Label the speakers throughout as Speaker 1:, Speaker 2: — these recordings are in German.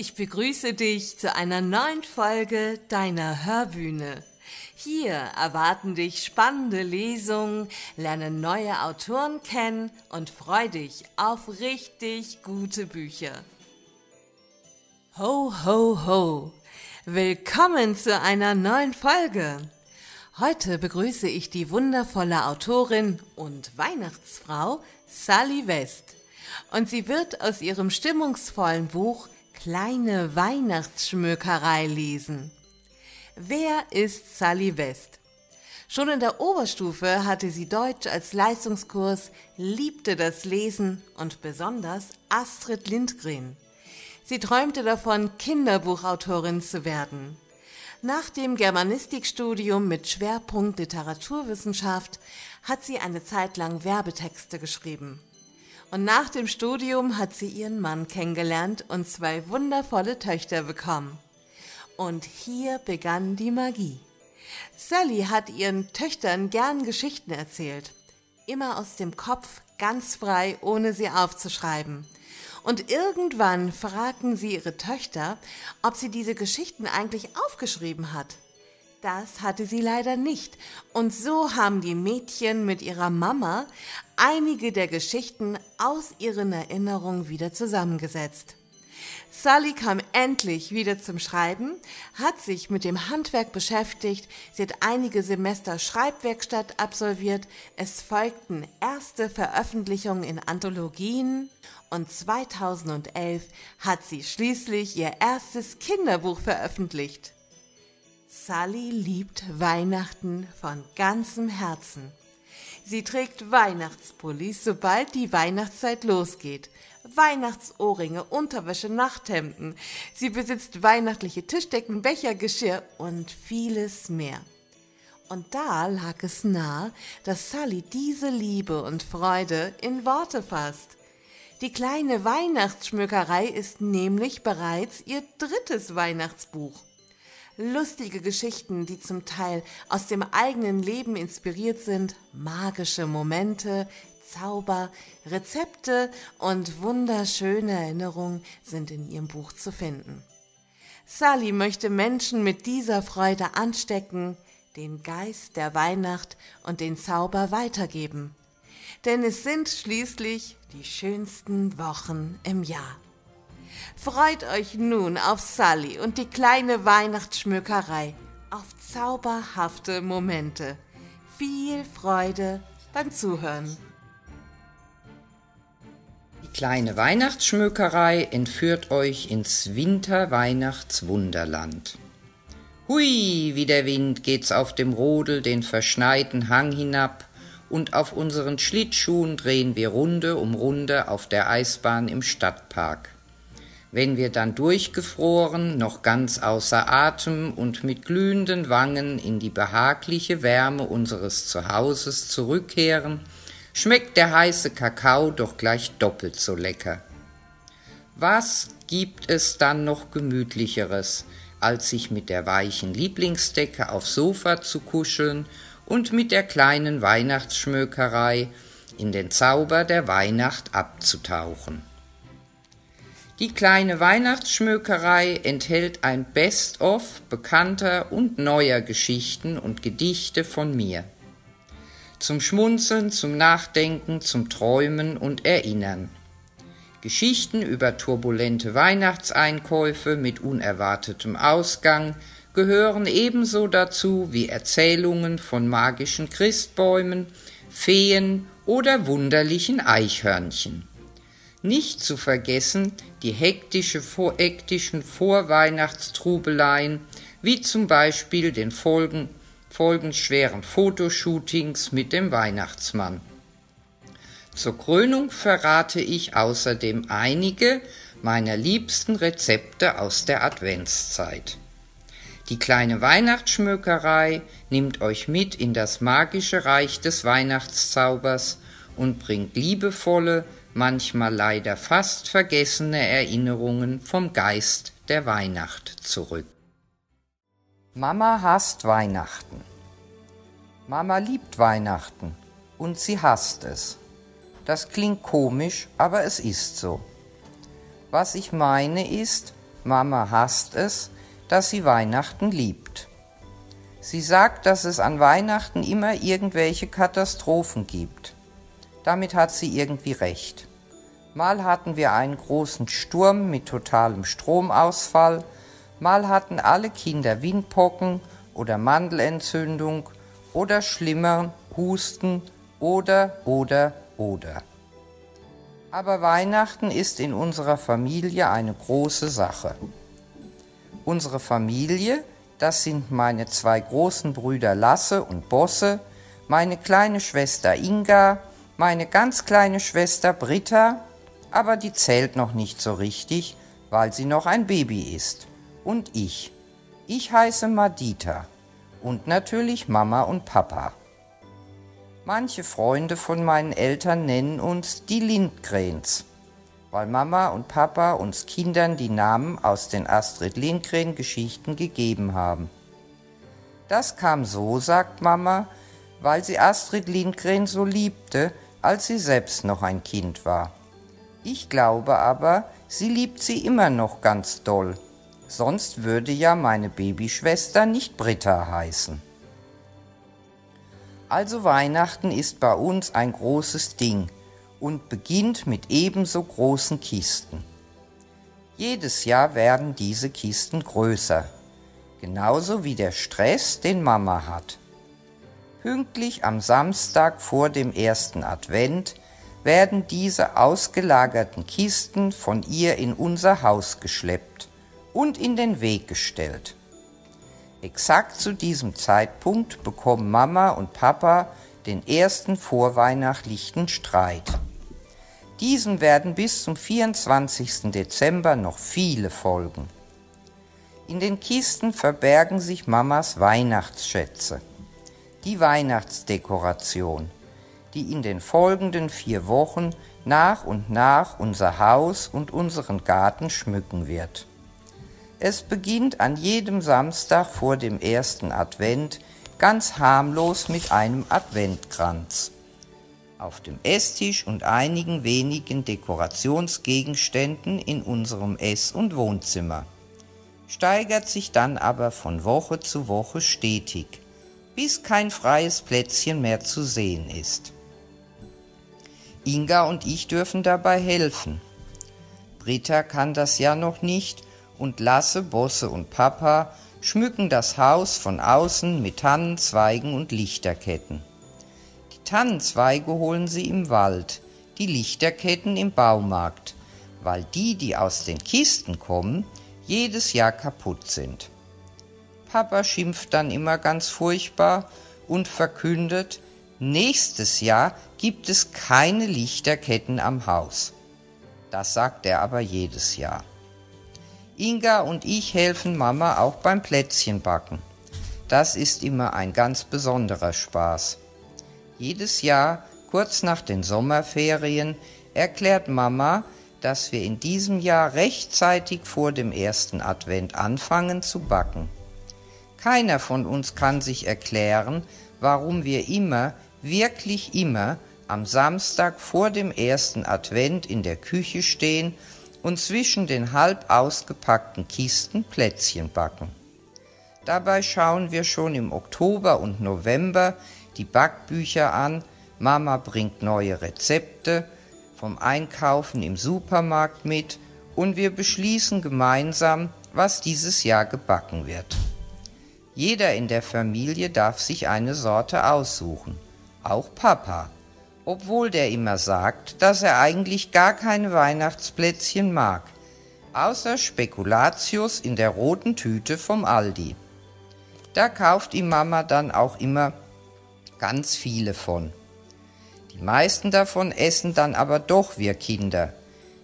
Speaker 1: Ich begrüße dich zu einer neuen Folge deiner Hörbühne. Hier erwarten dich spannende Lesungen, lerne neue Autoren kennen und freu dich auf richtig gute Bücher. Ho, ho, ho! Willkommen zu einer neuen Folge. Heute begrüße ich die wundervolle Autorin und Weihnachtsfrau Sally West. Und sie wird aus ihrem stimmungsvollen Buch Kleine Weihnachtsschmökerei lesen. Wer ist Sally West? Schon in der Oberstufe hatte sie Deutsch als Leistungskurs, liebte das Lesen und besonders Astrid Lindgren. Sie träumte davon, Kinderbuchautorin zu werden. Nach dem Germanistikstudium mit Schwerpunkt Literaturwissenschaft hat sie eine Zeit lang Werbetexte geschrieben. Und nach dem Studium hat sie ihren Mann kennengelernt und zwei wundervolle Töchter bekommen. Und hier begann die Magie. Sally hat ihren Töchtern gern Geschichten erzählt. Immer aus dem Kopf, ganz frei, ohne sie aufzuschreiben. Und irgendwann fragten sie ihre Töchter, ob sie diese Geschichten eigentlich aufgeschrieben hat. Das hatte sie leider nicht. Und so haben die Mädchen mit ihrer Mama einige der Geschichten aus ihren Erinnerungen wieder zusammengesetzt. Sally kam endlich wieder zum Schreiben, hat sich mit dem Handwerk beschäftigt, sie hat einige Semester Schreibwerkstatt absolviert, es folgten erste Veröffentlichungen in Anthologien und 2011 hat sie schließlich ihr erstes Kinderbuch veröffentlicht. Sally liebt Weihnachten von ganzem Herzen. Sie trägt Weihnachtspullis, sobald die Weihnachtszeit losgeht. Weihnachtsohrringe, Unterwäsche, Nachthemden. Sie besitzt weihnachtliche Tischdecken, Becher, Geschirr und vieles mehr. Und da lag es nah, dass Sally diese Liebe und Freude in Worte fasst. Die kleine Weihnachtsschmückerei ist nämlich bereits ihr drittes Weihnachtsbuch lustige Geschichten, die zum Teil aus dem eigenen Leben inspiriert sind, magische Momente, Zauber, Rezepte und wunderschöne Erinnerungen sind in ihrem Buch zu finden. Sally möchte Menschen mit dieser Freude anstecken, den Geist der Weihnacht und den Zauber weitergeben. Denn es sind schließlich die schönsten Wochen im Jahr. Freut euch nun auf Sally und die kleine Weihnachtsschmückerei, auf zauberhafte Momente. Viel Freude beim Zuhören.
Speaker 2: Die kleine Weihnachtsschmökerei entführt euch ins Winter-Weihnachtswunderland. Hui, wie der Wind geht's auf dem Rodel den verschneiten Hang hinab, und auf unseren Schlittschuhen drehen wir Runde um Runde auf der Eisbahn im Stadtpark. Wenn wir dann durchgefroren, noch ganz außer Atem und mit glühenden Wangen in die behagliche Wärme unseres Zuhauses zurückkehren, schmeckt der heiße Kakao doch gleich doppelt so lecker. Was gibt es dann noch gemütlicheres, als sich mit der weichen Lieblingsdecke aufs Sofa zu kuscheln und mit der kleinen Weihnachtsschmökerei in den Zauber der Weihnacht abzutauchen? Die kleine Weihnachtsschmökerei enthält ein Best-of bekannter und neuer Geschichten und Gedichte von mir. Zum Schmunzeln, zum Nachdenken, zum Träumen und Erinnern. Geschichten über turbulente Weihnachtseinkäufe mit unerwartetem Ausgang gehören ebenso dazu wie Erzählungen von magischen Christbäumen, Feen oder wunderlichen Eichhörnchen. Nicht zu vergessen die hektische, hektischen Vorweihnachtstrubeleien, wie zum Beispiel den Folgen, folgenschweren Fotoshootings mit dem Weihnachtsmann. Zur Krönung verrate ich außerdem einige meiner liebsten Rezepte aus der Adventszeit. Die kleine Weihnachtsschmökerei nimmt euch mit in das magische Reich des Weihnachtszaubers und bringt liebevolle, manchmal leider fast vergessene Erinnerungen vom Geist der Weihnacht zurück. Mama hasst Weihnachten. Mama liebt Weihnachten und sie hasst es. Das klingt komisch, aber es ist so. Was ich meine ist, Mama hasst es, dass sie Weihnachten liebt. Sie sagt, dass es an Weihnachten immer irgendwelche Katastrophen gibt. Damit hat sie irgendwie recht. Mal hatten wir einen großen Sturm mit totalem Stromausfall, mal hatten alle Kinder Windpocken oder Mandelentzündung oder schlimmer Husten oder oder oder. Aber Weihnachten ist in unserer Familie eine große Sache. Unsere Familie, das sind meine zwei großen Brüder Lasse und Bosse, meine kleine Schwester Inga, meine ganz kleine Schwester Britta aber die zählt noch nicht so richtig, weil sie noch ein Baby ist. Und ich. Ich heiße Madita. Und natürlich Mama und Papa. Manche Freunde von meinen Eltern nennen uns die Lindgrens, weil Mama und Papa uns Kindern die Namen aus den Astrid Lindgren Geschichten gegeben haben. Das kam so, sagt Mama, weil sie Astrid Lindgren so liebte, als sie selbst noch ein Kind war. Ich glaube aber, sie liebt sie immer noch ganz doll. Sonst würde ja meine Babyschwester nicht Britta heißen. Also Weihnachten ist bei uns ein großes Ding und beginnt mit ebenso großen Kisten. Jedes Jahr werden diese Kisten größer, genauso wie der Stress, den Mama hat. Pünktlich am Samstag vor dem ersten Advent werden diese ausgelagerten Kisten von ihr in unser Haus geschleppt und in den Weg gestellt. Exakt zu diesem Zeitpunkt bekommen Mama und Papa den ersten vorweihnachtlichen Streit. Diesem werden bis zum 24. Dezember noch viele folgen. In den Kisten verbergen sich Mamas Weihnachtsschätze, die Weihnachtsdekoration, die in den folgenden vier Wochen nach und nach unser Haus und unseren Garten schmücken wird. Es beginnt an jedem Samstag vor dem ersten Advent ganz harmlos mit einem Adventkranz. Auf dem Esstisch und einigen wenigen Dekorationsgegenständen in unserem Ess- und Wohnzimmer. Steigert sich dann aber von Woche zu Woche stetig, bis kein freies Plätzchen mehr zu sehen ist. Inga und ich dürfen dabei helfen. Britta kann das ja noch nicht und Lasse, Bosse und Papa schmücken das Haus von außen mit Tannenzweigen und Lichterketten. Die Tannenzweige holen sie im Wald, die Lichterketten im Baumarkt, weil die, die aus den Kisten kommen, jedes Jahr kaputt sind. Papa schimpft dann immer ganz furchtbar und verkündet, Nächstes Jahr gibt es keine Lichterketten am Haus. Das sagt er aber jedes Jahr. Inga und ich helfen Mama auch beim Plätzchenbacken. Das ist immer ein ganz besonderer Spaß. Jedes Jahr, kurz nach den Sommerferien, erklärt Mama, dass wir in diesem Jahr rechtzeitig vor dem ersten Advent anfangen zu backen. Keiner von uns kann sich erklären, warum wir immer wirklich immer am Samstag vor dem ersten Advent in der Küche stehen und zwischen den halb ausgepackten Kisten Plätzchen backen. Dabei schauen wir schon im Oktober und November die Backbücher an, Mama bringt neue Rezepte vom Einkaufen im Supermarkt mit und wir beschließen gemeinsam, was dieses Jahr gebacken wird. Jeder in der Familie darf sich eine Sorte aussuchen auch Papa, obwohl der immer sagt, dass er eigentlich gar keine Weihnachtsplätzchen mag, außer Spekulatius in der roten Tüte vom Aldi. Da kauft ihm Mama dann auch immer ganz viele von. Die meisten davon essen dann aber doch wir Kinder.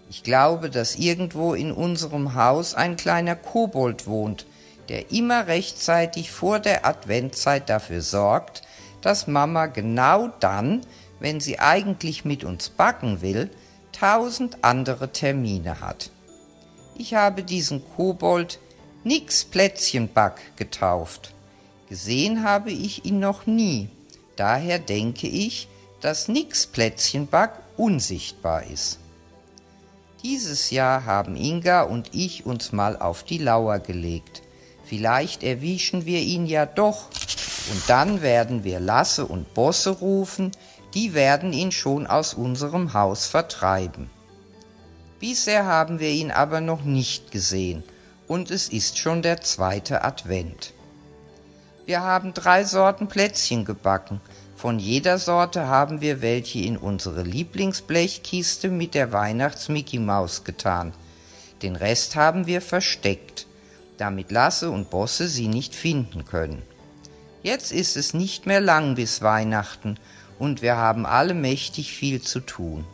Speaker 2: Ich glaube, dass irgendwo in unserem Haus ein kleiner Kobold wohnt, der immer rechtzeitig vor der Adventzeit dafür sorgt, dass Mama genau dann, wenn sie eigentlich mit uns backen will, tausend andere Termine hat. Ich habe diesen Kobold Nix Plätzchenback getauft. Gesehen habe ich ihn noch nie. Daher denke ich, dass Nix Plätzchenback unsichtbar ist. Dieses Jahr haben Inga und ich uns mal auf die Lauer gelegt. Vielleicht erwischen wir ihn ja doch. Und dann werden wir Lasse und Bosse rufen, die werden ihn schon aus unserem Haus vertreiben. Bisher haben wir ihn aber noch nicht gesehen, und es ist schon der zweite Advent. Wir haben drei Sorten Plätzchen gebacken, von jeder Sorte haben wir welche in unsere Lieblingsblechkiste mit der Weihnachts-Mickey Maus getan. Den Rest haben wir versteckt, damit Lasse und Bosse sie nicht finden können. Jetzt ist es nicht mehr lang bis Weihnachten und wir haben alle mächtig viel zu tun.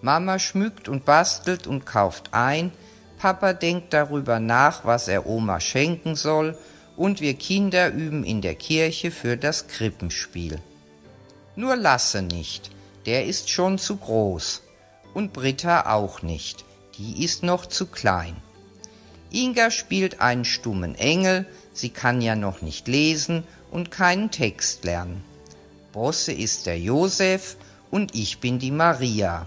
Speaker 2: Mama schmückt und bastelt und kauft ein, Papa denkt darüber nach, was er Oma schenken soll, und wir Kinder üben in der Kirche für das Krippenspiel. Nur Lasse nicht, der ist schon zu groß. Und Britta auch nicht, die ist noch zu klein. Inga spielt einen stummen Engel, sie kann ja noch nicht lesen und keinen Text lernen. Bosse ist der Josef und ich bin die Maria.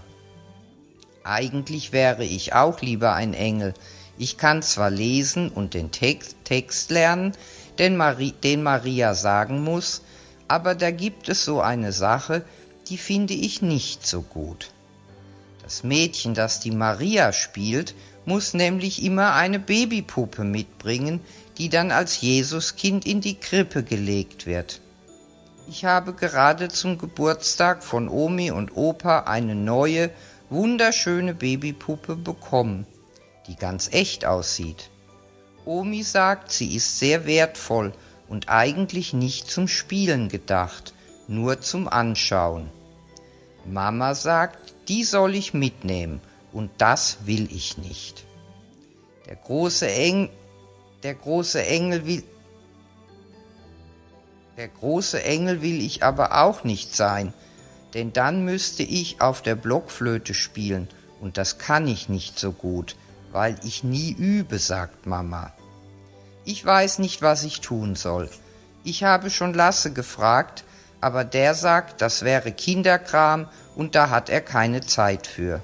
Speaker 2: Eigentlich wäre ich auch lieber ein Engel. Ich kann zwar lesen und den Text, Text lernen, den, Mari den Maria sagen muss, aber da gibt es so eine Sache, die finde ich nicht so gut. Das Mädchen, das die Maria spielt, muss nämlich immer eine Babypuppe mitbringen, die dann als Jesuskind in die Krippe gelegt wird. Ich habe gerade zum Geburtstag von Omi und Opa eine neue, wunderschöne Babypuppe bekommen, die ganz echt aussieht. Omi sagt, sie ist sehr wertvoll und eigentlich nicht zum Spielen gedacht, nur zum Anschauen. Mama sagt, die soll ich mitnehmen, und das will ich nicht. Der große, Eng, der große Engel will, der große Engel will ich aber auch nicht sein, denn dann müsste ich auf der Blockflöte spielen, und das kann ich nicht so gut, weil ich nie übe, sagt Mama. Ich weiß nicht, was ich tun soll. Ich habe schon Lasse gefragt, aber der sagt, das wäre Kinderkram und da hat er keine Zeit für.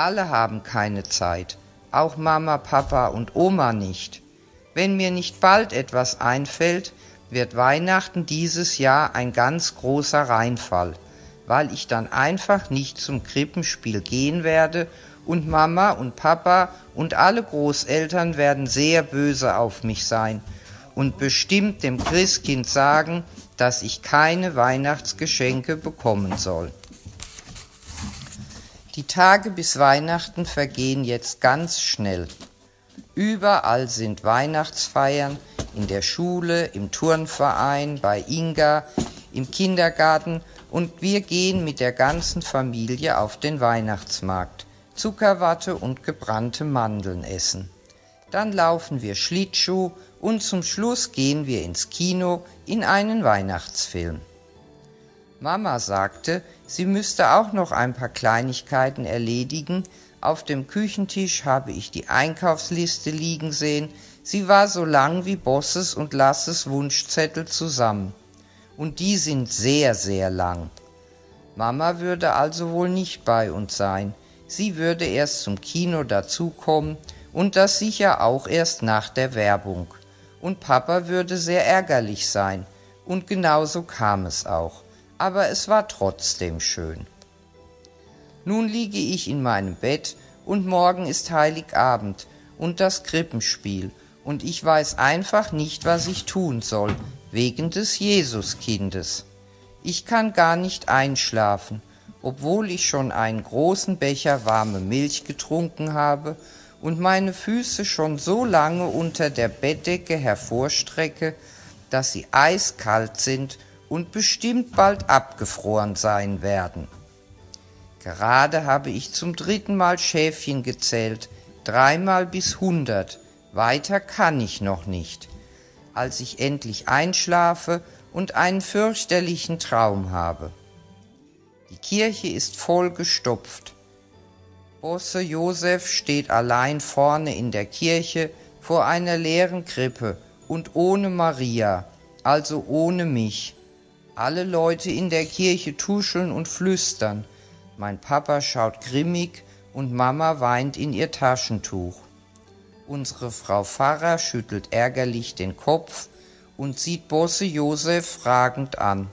Speaker 2: Alle haben keine Zeit, auch Mama, Papa und Oma nicht. Wenn mir nicht bald etwas einfällt, wird Weihnachten dieses Jahr ein ganz großer Reinfall, weil ich dann einfach nicht zum Krippenspiel gehen werde und Mama und Papa und alle Großeltern werden sehr böse auf mich sein und bestimmt dem Christkind sagen, dass ich keine Weihnachtsgeschenke bekommen soll. Die Tage bis Weihnachten vergehen jetzt ganz schnell. Überall sind Weihnachtsfeiern, in der Schule, im Turnverein, bei Inga, im Kindergarten und wir gehen mit der ganzen Familie auf den Weihnachtsmarkt. Zuckerwatte und gebrannte Mandeln essen. Dann laufen wir Schlittschuh und zum Schluss gehen wir ins Kino in einen Weihnachtsfilm. Mama sagte, sie müsste auch noch ein paar Kleinigkeiten erledigen. Auf dem Küchentisch habe ich die Einkaufsliste liegen sehen. Sie war so lang wie Bosses und Lasses Wunschzettel zusammen. Und die sind sehr, sehr lang. Mama würde also wohl nicht bei uns sein. Sie würde erst zum Kino dazukommen und das sicher auch erst nach der Werbung. Und Papa würde sehr ärgerlich sein. Und genauso kam es auch. Aber es war trotzdem schön. Nun liege ich in meinem Bett und morgen ist Heiligabend und das Krippenspiel und ich weiß einfach nicht, was ich tun soll, wegen des Jesuskindes. Ich kann gar nicht einschlafen obwohl ich schon einen großen Becher warme Milch getrunken habe und meine Füße schon so lange unter der Bettdecke hervorstrecke, dass sie eiskalt sind und bestimmt bald abgefroren sein werden. Gerade habe ich zum dritten Mal Schäfchen gezählt, dreimal bis hundert, weiter kann ich noch nicht, als ich endlich einschlafe und einen fürchterlichen Traum habe. Die Kirche ist voll gestopft. Bosse Josef steht allein vorne in der Kirche vor einer leeren Krippe und ohne Maria, also ohne mich. Alle Leute in der Kirche tuscheln und flüstern. Mein Papa schaut grimmig und Mama weint in ihr Taschentuch. Unsere Frau Pfarrer schüttelt ärgerlich den Kopf und sieht Bosse Josef fragend an.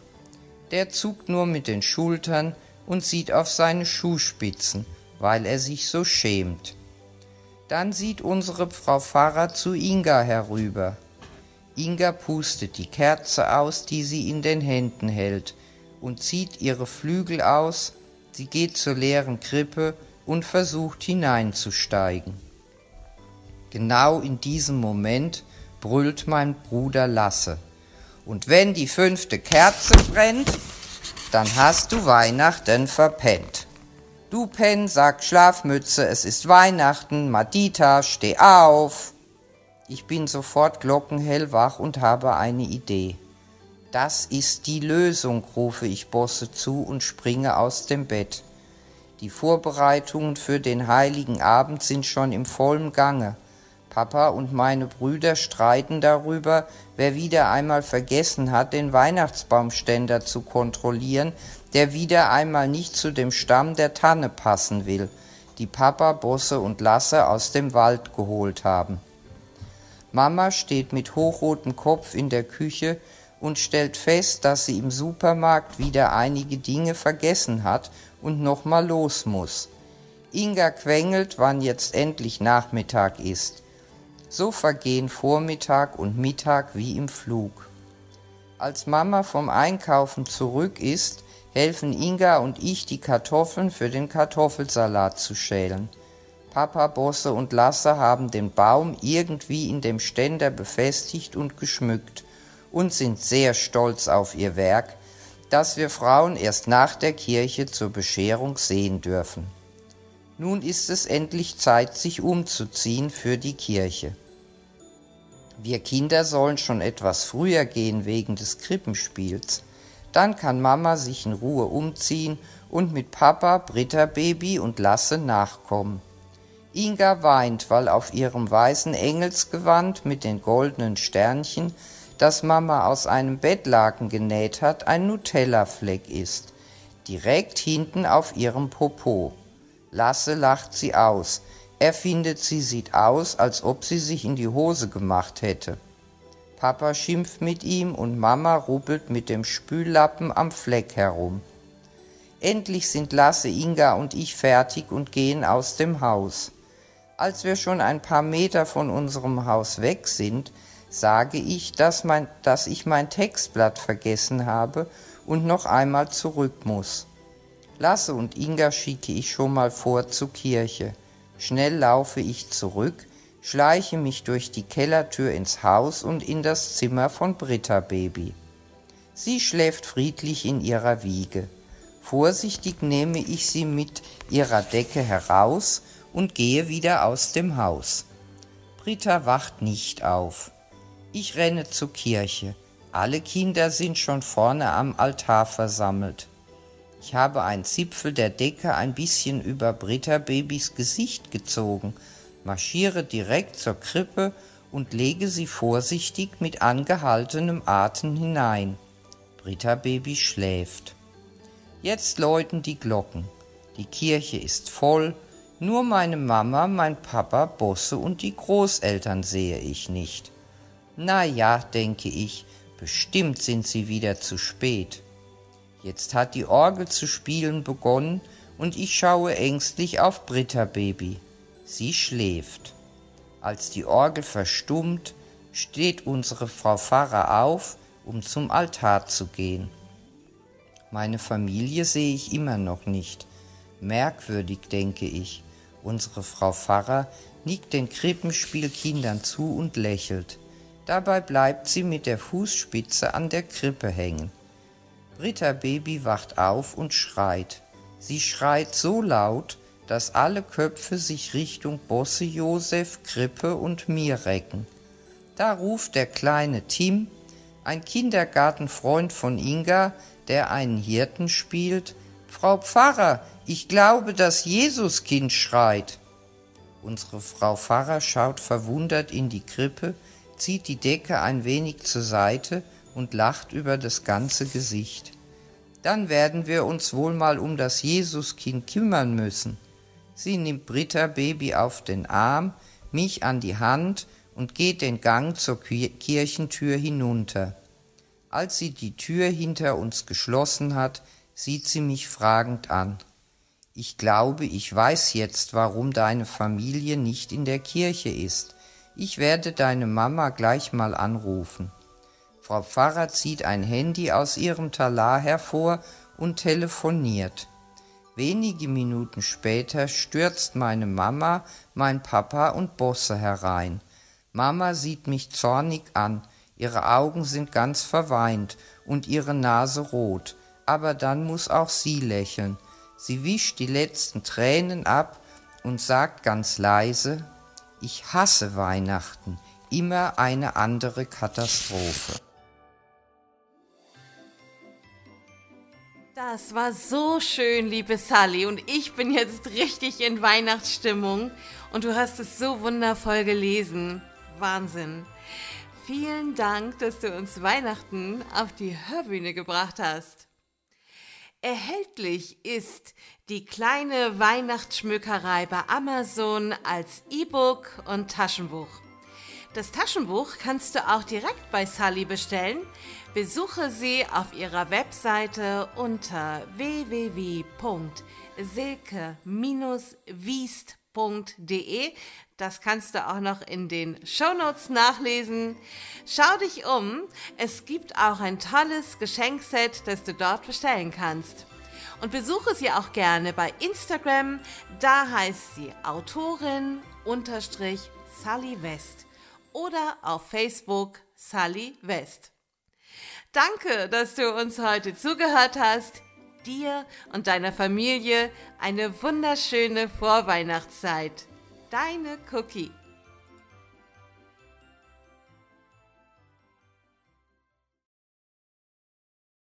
Speaker 2: Der zuckt nur mit den Schultern und sieht auf seine Schuhspitzen, weil er sich so schämt. Dann sieht unsere Frau Pfarrer zu Inga herüber. Inga pustet die Kerze aus, die sie in den Händen hält, und zieht ihre Flügel aus, sie geht zur leeren Krippe und versucht hineinzusteigen. Genau in diesem Moment brüllt mein Bruder Lasse. Und wenn die fünfte Kerze brennt, dann hast du Weihnachten verpennt. Du Pen, sagt Schlafmütze, es ist Weihnachten, Madita, steh auf. Ich bin sofort glockenhellwach und habe eine Idee. Das ist die Lösung, rufe ich Bosse zu und springe aus dem Bett. Die Vorbereitungen für den heiligen Abend sind schon im vollen Gange. Papa und meine Brüder streiten darüber, wer wieder einmal vergessen hat, den Weihnachtsbaumständer zu kontrollieren, der wieder einmal nicht zu dem Stamm der Tanne passen will, die Papa, Bosse und Lasse aus dem Wald geholt haben. Mama steht mit hochrotem Kopf in der Küche und stellt fest, dass sie im Supermarkt wieder einige Dinge vergessen hat und nochmal los muss. Inga quengelt, wann jetzt endlich Nachmittag ist. So vergehen Vormittag und Mittag wie im Flug. Als Mama vom Einkaufen zurück ist, helfen Inga und ich, die Kartoffeln für den Kartoffelsalat zu schälen. Papa, Bosse und Lasse haben den Baum irgendwie in dem Ständer befestigt und geschmückt und sind sehr stolz auf ihr Werk, das wir Frauen erst nach der Kirche zur Bescherung sehen dürfen. Nun ist es endlich Zeit, sich umzuziehen für die Kirche. Wir Kinder sollen schon etwas früher gehen wegen des Krippenspiels. Dann kann Mama sich in Ruhe umziehen und mit Papa, Britta Baby und Lasse nachkommen. Inga weint, weil auf ihrem weißen Engelsgewand mit den goldenen Sternchen das Mama aus einem Bettlaken genäht hat, ein Nutella-Fleck ist, direkt hinten auf ihrem Popo. Lasse lacht sie aus. Er findet, sie sieht aus, als ob sie sich in die Hose gemacht hätte. Papa schimpft mit ihm und Mama ruppelt mit dem Spüllappen am Fleck herum. Endlich sind Lasse, Inga und ich fertig und gehen aus dem Haus. Als wir schon ein paar Meter von unserem Haus weg sind, sage ich, dass, mein, dass ich mein Textblatt vergessen habe und noch einmal zurück muss. Lasse und Inga schicke ich schon mal vor zur Kirche. Schnell laufe ich zurück, schleiche mich durch die Kellertür ins Haus und in das Zimmer von Britta Baby. Sie schläft friedlich in ihrer Wiege. Vorsichtig nehme ich sie mit ihrer Decke heraus und gehe wieder aus dem Haus. Britta wacht nicht auf. Ich renne zur Kirche. Alle Kinder sind schon vorne am Altar versammelt. Ich habe einen Zipfel der Decke ein bisschen über Britta Babys Gesicht gezogen, marschiere direkt zur Krippe und lege sie vorsichtig mit angehaltenem Atem hinein. Britta Baby schläft. Jetzt läuten die Glocken. Die Kirche ist voll, nur meine Mama, mein Papa, Bosse und die Großeltern sehe ich nicht. Na ja, denke ich, bestimmt sind sie wieder zu spät. Jetzt hat die Orgel zu spielen begonnen und ich schaue ängstlich auf Britta Baby. Sie schläft. Als die Orgel verstummt, steht unsere Frau Pfarrer auf, um zum Altar zu gehen. Meine Familie sehe ich immer noch nicht. Merkwürdig, denke ich. Unsere Frau Pfarrer nickt den Krippenspielkindern zu und lächelt. Dabei bleibt sie mit der Fußspitze an der Krippe hängen. Britta Baby wacht auf und schreit. Sie schreit so laut, dass alle Köpfe sich Richtung Bosse Josef, Krippe und mir recken. Da ruft der kleine Tim, ein Kindergartenfreund von Inga, der einen Hirten spielt, Frau Pfarrer, ich glaube, das Jesuskind schreit. Unsere Frau Pfarrer schaut verwundert in die Krippe, zieht die Decke ein wenig zur Seite und lacht über das ganze Gesicht. Dann werden wir uns wohl mal um das Jesuskind kümmern müssen. Sie nimmt Britta Baby auf den Arm, mich an die Hand und geht den Gang zur Kirchentür hinunter. Als sie die Tür hinter uns geschlossen hat, sieht sie mich fragend an. Ich glaube, ich weiß jetzt, warum deine Familie nicht in der Kirche ist. Ich werde deine Mama gleich mal anrufen. Frau Pfarrer zieht ein Handy aus ihrem Talar hervor und telefoniert. Wenige Minuten später stürzt meine Mama, mein Papa und Bosse herein. Mama sieht mich zornig an, ihre Augen sind ganz verweint und ihre Nase rot, aber dann muss auch sie lächeln. Sie wischt die letzten Tränen ab und sagt ganz leise, ich hasse Weihnachten, immer eine andere Katastrophe.
Speaker 1: Das war so schön, liebe Sally, und ich bin jetzt richtig in Weihnachtsstimmung und du hast es so wundervoll gelesen. Wahnsinn. Vielen Dank, dass du uns Weihnachten auf die Hörbühne gebracht hast. Erhältlich ist die kleine Weihnachtsschmückerei bei Amazon als E-Book und Taschenbuch. Das Taschenbuch kannst du auch direkt bei Sally bestellen. Besuche sie auf ihrer Webseite unter www.silke-wiest.de. Das kannst du auch noch in den Shownotes nachlesen. Schau dich um. Es gibt auch ein tolles Geschenkset, das du dort bestellen kannst. Und besuche sie auch gerne bei Instagram. Da heißt sie Autorin unterstrich Sally West oder auf Facebook Sally West. Danke, dass du uns heute zugehört hast. Dir und deiner Familie eine wunderschöne Vorweihnachtszeit. Deine Cookie.